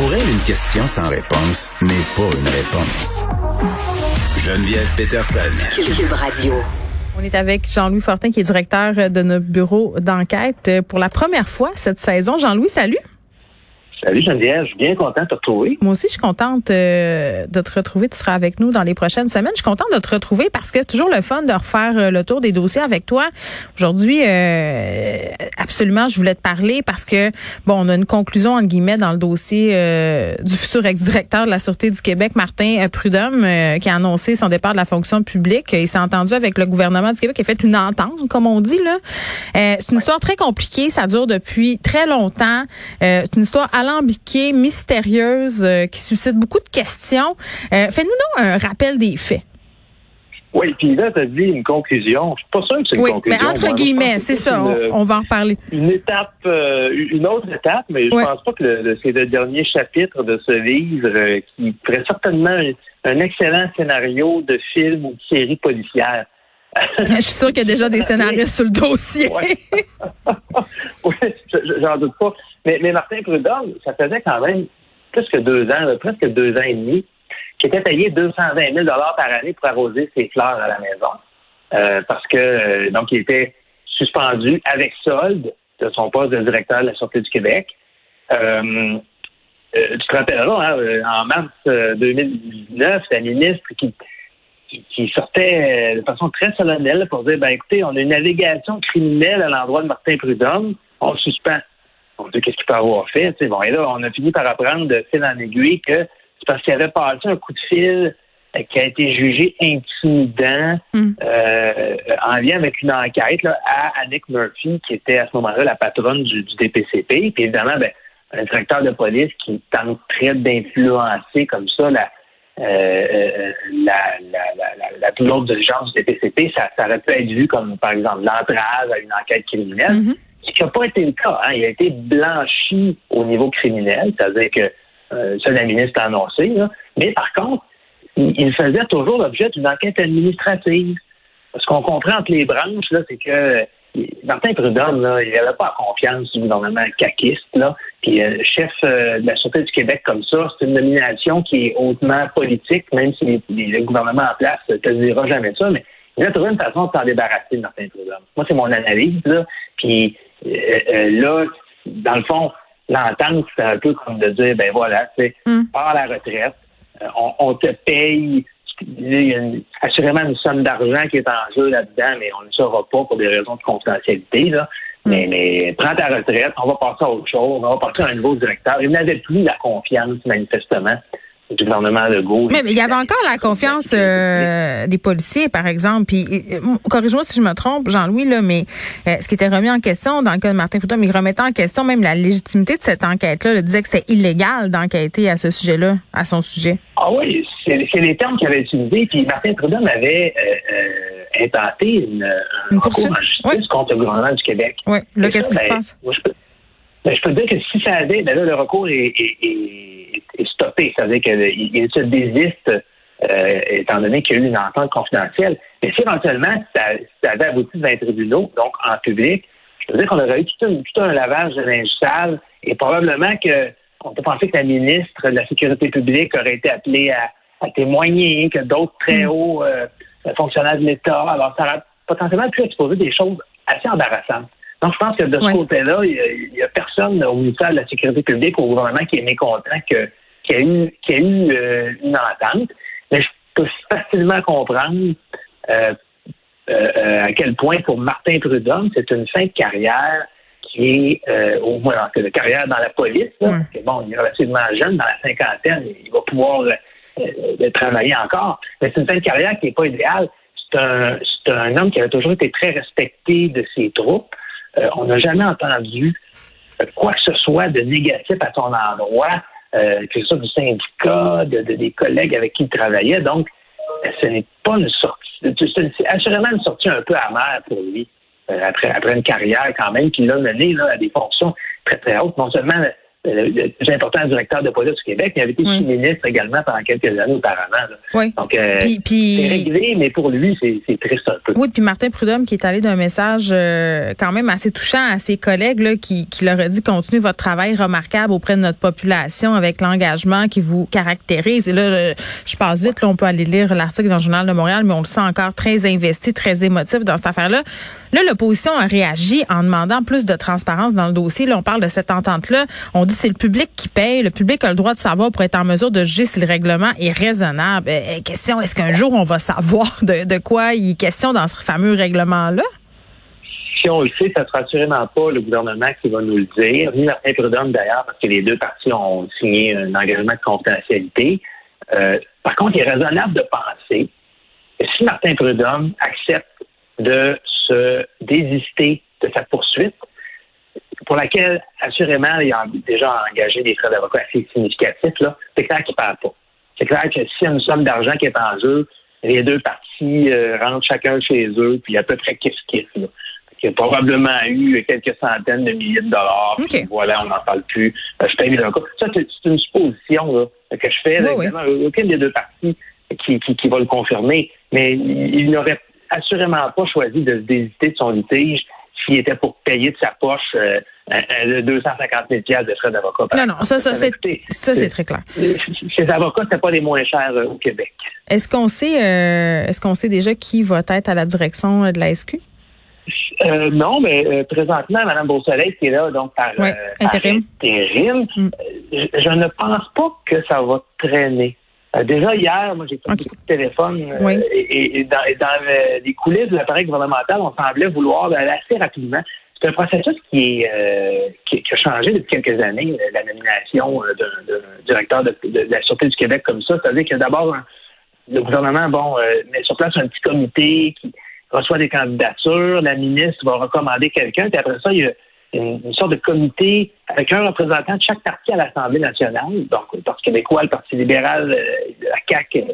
Pour elle, une question sans réponse n'est pas une réponse. Geneviève Peterson. Cube Radio. On est avec Jean-Louis Fortin, qui est directeur de notre bureau d'enquête pour la première fois cette saison. Jean-Louis, salut. Salut Geneviève, je suis bien content de te retrouver. Moi aussi, je suis contente euh, de te retrouver. Tu seras avec nous dans les prochaines semaines. Je suis contente de te retrouver parce que c'est toujours le fun de refaire euh, le tour des dossiers avec toi. Aujourd'hui, euh, absolument, je voulais te parler parce que, bon, on a une conclusion, entre guillemets, dans le dossier du futur ex-directeur de la Sûreté du Québec, Martin Prudhomme, qui a annoncé son départ de la fonction publique. Il s'est entendu avec le gouvernement du Québec, il a fait une entente, comme on dit, là. c'est une histoire très compliquée. Ça dure depuis très longtemps. c'est une histoire alambiquée, mystérieuse, euh, qui suscite beaucoup de questions. Euh, fais-nous donc un rappel des faits. Oui, puis là, tu as dit une conclusion. Je suis pas sûr que c'est une oui, conclusion. Mais entre guillemets, c'est ça. on, va en reparler. Une étape, euh, une autre étape, mais je pense pas que c'est le dernier chapitre de ce livre qui ferait certainement un, excellent scénario de film ou de série policière. je suis sûr qu'il y a déjà des scénaristes sur le dossier. oui, j'en doute pas. Mais, Martin Prudhomme, ça faisait quand même plus que deux ans, presque deux ans et demi, qui était payé 220 000 par année pour arroser ses fleurs à la maison. Euh, parce que, euh, donc, il était suspendu avec solde de son poste de directeur de la Sûreté du Québec. Euh, tu te rappelleras, hein, en mars 2019, la ministre qui, qui, sortait de façon très solennelle pour dire, ben écoutez, on a une navigation criminelle à l'endroit de Martin Prudhomme, on suspend qu'est-ce qu'il peut avoir fait. Bon, et là, on a fini par apprendre de fil en aiguille que c'est parce qu'il avait passé un coup de fil euh, qui a été jugé intimidant hmm. euh, en lien avec une enquête à Annick Murphy, qui était à ce moment-là la patronne du, DPCP. Puis évidemment, ben, un directeur de police qui tenterait d'influencer comme ça la, euh, la, la, la, plus lourde diligence du DPCP, ça, ça, aurait pu être vu comme, par exemple, l'entrave à une enquête criminelle. Hmm ce qui n'a pas été le cas. Hein. Il a été blanchi au niveau criminel, c'est-à-dire que euh, ça, la ministre a annoncé. Mais par contre, il, faisait toujours l'objet d'une enquête administrative. Ce qu'on comprend entre les branches, c'est que Martin Prudhomme, là, il n'avait pas confiance du gouvernement caquiste. Puis euh, chef euh, de la Sûreté du Québec comme ça, c'est une nomination qui est hautement politique, même si le gouvernement en place ne te dira jamais ça, mais il a trouvé une façon de s'en débarrasser de Martin Prudhomme. Moi, c'est mon analyse. Là. Puis euh, euh, là, dans le fond, l'entente, c'est un peu comme de dire, ben voilà, sais, mm. à la retraite, euh, on, te paye, il y a assurément une somme d'argent qui est en jeu là-dedans, mais on ne le saura pas pour des raisons de confidentialité, là. Mm. Mais, mais prends ta retraite, on va passer à autre chose, on va passer à un nouveau directeur. Il n'avait plus la confiance, manifestement, du gouvernement Legault. Mais, mais il y avait encore la confiance euh, des policiers, par exemple. Puis, corrige-moi si je me trompe, Jean-Louis, là, mais euh, ce qui était remis en question dans le cas de Martin Prudhomme, il remettait en question même la légitimité de cette enquête-là. Il disait que c'était illégal d'enquêter à ce sujet-là, à son sujet. Ah oui, c'est les termes qu'il avait utilisés. Puis Martin Prudhomme avait euh, intenté une, un recours en justice contre le gouvernement du Québec. Oui. Là, qu'est-ce qui se ben, passe? je, peux, ben, je peux dire que si ça avait, ben là, le recours est, est, est stoppé. C'est-à-dire qu'il se désiste euh, étant donné qu'il y a eu une entente confidentielle. Mais si éventuellement ça, avait abouti devant les tribunaux, donc en public, je veux dire qu'on aurait eu tout un, lavage de linge sale et probablement que on peut penser que la ministre de la Sécurité publique aurait été appelée à, témoigner, que d'autres très mm. hauts euh, fonctionnaires de l'État. Alors, ça aurait potentiellement pu exposer des choses assez embarrassantes. Donc, je pense que de ce côté-là, il n'y a, personne au ministère de la Sécurité publique, au gouvernement, qui est mécontent que qu'il y a eu, qu'il y a eu euh, une entente. Mais je peux facilement comprendre euh, euh, à quel point, pour Martin Prudhomme, c'est une fin de carrière qui est, au moins, de carrière dans la police. Là, bon, il est relativement jeune, dans la cinquantaine, il va pouvoir travailler encore. Mais c'est une fin de carrière qui n'est pas idéale. C'est un, c'est un homme qui a toujours été très respecté de ses troupes. on n'a jamais entendu quoi que ce soit de négatif à son endroit, euh, que ce soit du syndicat, de, des collègues avec qui il travaillait. Donc, ce n'est pas une sortie, c'est assurément une sortie un peu amère pour lui. après, après une carrière quand même qui l'a mené là, à des fonctions très, très hautes, non seulement le plus important directeur de police du Québec. Il avait été sous-ministre également pendant quelques années auparavant. Oui. Donc, euh, c'est réglé, mais pour lui, c'est triste un peu. Oui, puis Martin Prudhomme qui est allé d'un message euh, quand même assez touchant à ses collègues là, qui, qui leur a dit continuez votre travail remarquable auprès de notre population avec l'engagement qui vous caractérise. Et là, je, passe vite, là, on peut aller lire l'article dans le Journal de Montréal, mais on le sent encore très investi, très émotif dans cette affaire-là. Là, l'opposition a réagi en demandant plus de transparence dans le dossier. Là, on parle de cette entente-là. On c'est le public qui paye. Le public a le droit de savoir pour être en mesure de juger si le règlement est raisonnable. Euh, euh, question, est-ce qu'un jour on va savoir de, quoi il est question dans ce fameux règlement-là? Si on le sait, ça ne sera assurément pas le gouvernement qui va nous le dire, ni Martin Prudhomme d'ailleurs, parce que les deux parties ont signé un engagement de confidentialité. Euh, par contre, il est raisonnable de penser que si Martin Prudhomme accepte de se désister de sa poursuite, pour laquelle, assurément, il a déjà engagé des frais d'avocat assez significatifs, là, c'est clair qu'il ne parle pas. C'est clair que s'il y a une somme d'argent qui est en jeu, les deux parties euh, rentrent chacun chez eux, puis à peu près kiff-kiff. Il y a probablement eu quelques centaines de milliers de dollars. Puis voilà, on n'en parle plus. Euh, je paye avocats. Ça, c'est une supposition que je fais. Aucune des deux parties qui, qui, va le confirmer. Mais il n'aurait assurément pas choisi de se désiter de son litige s'il était pour payer de sa poche euh, 250 000 de frais d'avocat. Non, non, ça, ça, c'est, ça, c'est très clair. Ces avocats, c'est pas les moins chers euh, au Québec. Est-ce qu'on sait, euh, est-ce qu'on sait déjà qui va être à la direction de la SQ? Euh, non, mais présentement, Mme Beausoleil qui est là, donc par, intérim. Mm. je, ne pense pas que ça va traîner. Déjà hier, moi j'ai pris beaucoup de téléphone et, dans, les coulisses de l'appareil gouvernemental, on semblait vouloir aller assez rapidement. C'est un processus qui, est, euh, qui, a changé depuis quelques années, euh, la nomination euh, d'un directeur de, la Sûreté du Québec comme ça. C'est-à-dire que d'abord, le gouvernement bon, met sur place un petit comité qui reçoit des candidatures, la ministre va recommander quelqu'un, puis après ça, il y a une, sorte de comité avec un représentant de chaque parti à l'Assemblée nationale, donc le Parti québécois, le Parti libéral, la CAQ,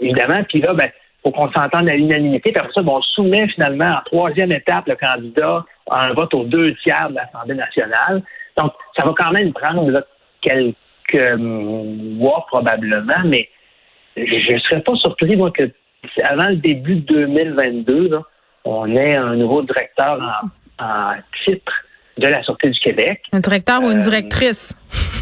évidemment. Puis là, ben, faut qu'on s'entende à l'unanimité. Puis après ça, on soumet finalement en troisième étape le candidat à un vote aux deux tiers de l'Assemblée nationale. Donc, ça va quand même prendre quelques mois probablement, mais je ne serais pas surpris, moi, que avant le début de 2022, on ait un nouveau directeur en, titre de la Sûreté du Québec. Un directeur ou une euh, directrice?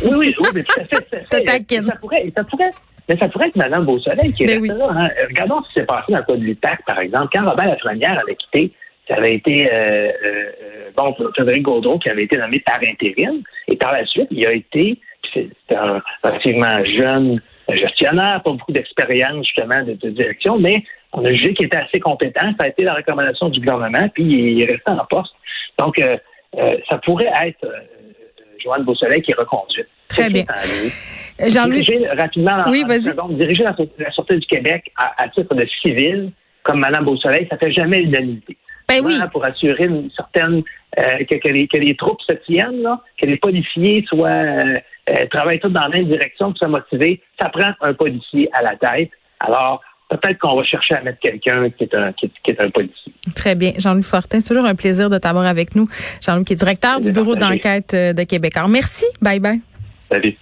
Oui, oui, oui, mais tout à fait. ça, pourrait, ça pourrait mais ça pourrait être Mme Beausoleil qui est ben là. Hein. Regardons ce qui s'est passé dans le cas de l'UPAC, par exemple. Quand Robert Lafrenière avait quitté, ça avait été euh, euh, bon Frédéric Gaudreau qui avait été nommé par intérim. Et par la suite, il a été, c'est un relativement jeune gestionnaire, pas beaucoup d'expérience justement de, direction, mais on a jugé qu'il était assez compétent. Ça a été la recommandation du gouvernement, puis il est resté en poste. Donc, euh, ça pourrait être Joanne Beausoleil qui est reconduite. Très bien. Jean-Louis. Diriger rapidement, oui, vas-y. diriger la, la Sûreté du Québec à, titre de civil, comme Mme Beausoleil, ça fait jamais l'unanimité. Ben oui. Pour assurer une certaine euh, que, les, troupes se tiennent, que les policiers soient euh, euh, travaillent tous dans la même direction, soient motivés, ça prend un policier à la tête. Alors, peut-être qu'on va chercher à mettre quelqu'un qui est un qui est, un policier. Très bien. Jean-Louis Fortin, c'est toujours un plaisir de t'avoir avec nous. Jean-Louis qui est directeur du bureau d'enquête de Québec. Alors, merci. Bye bye. Salut.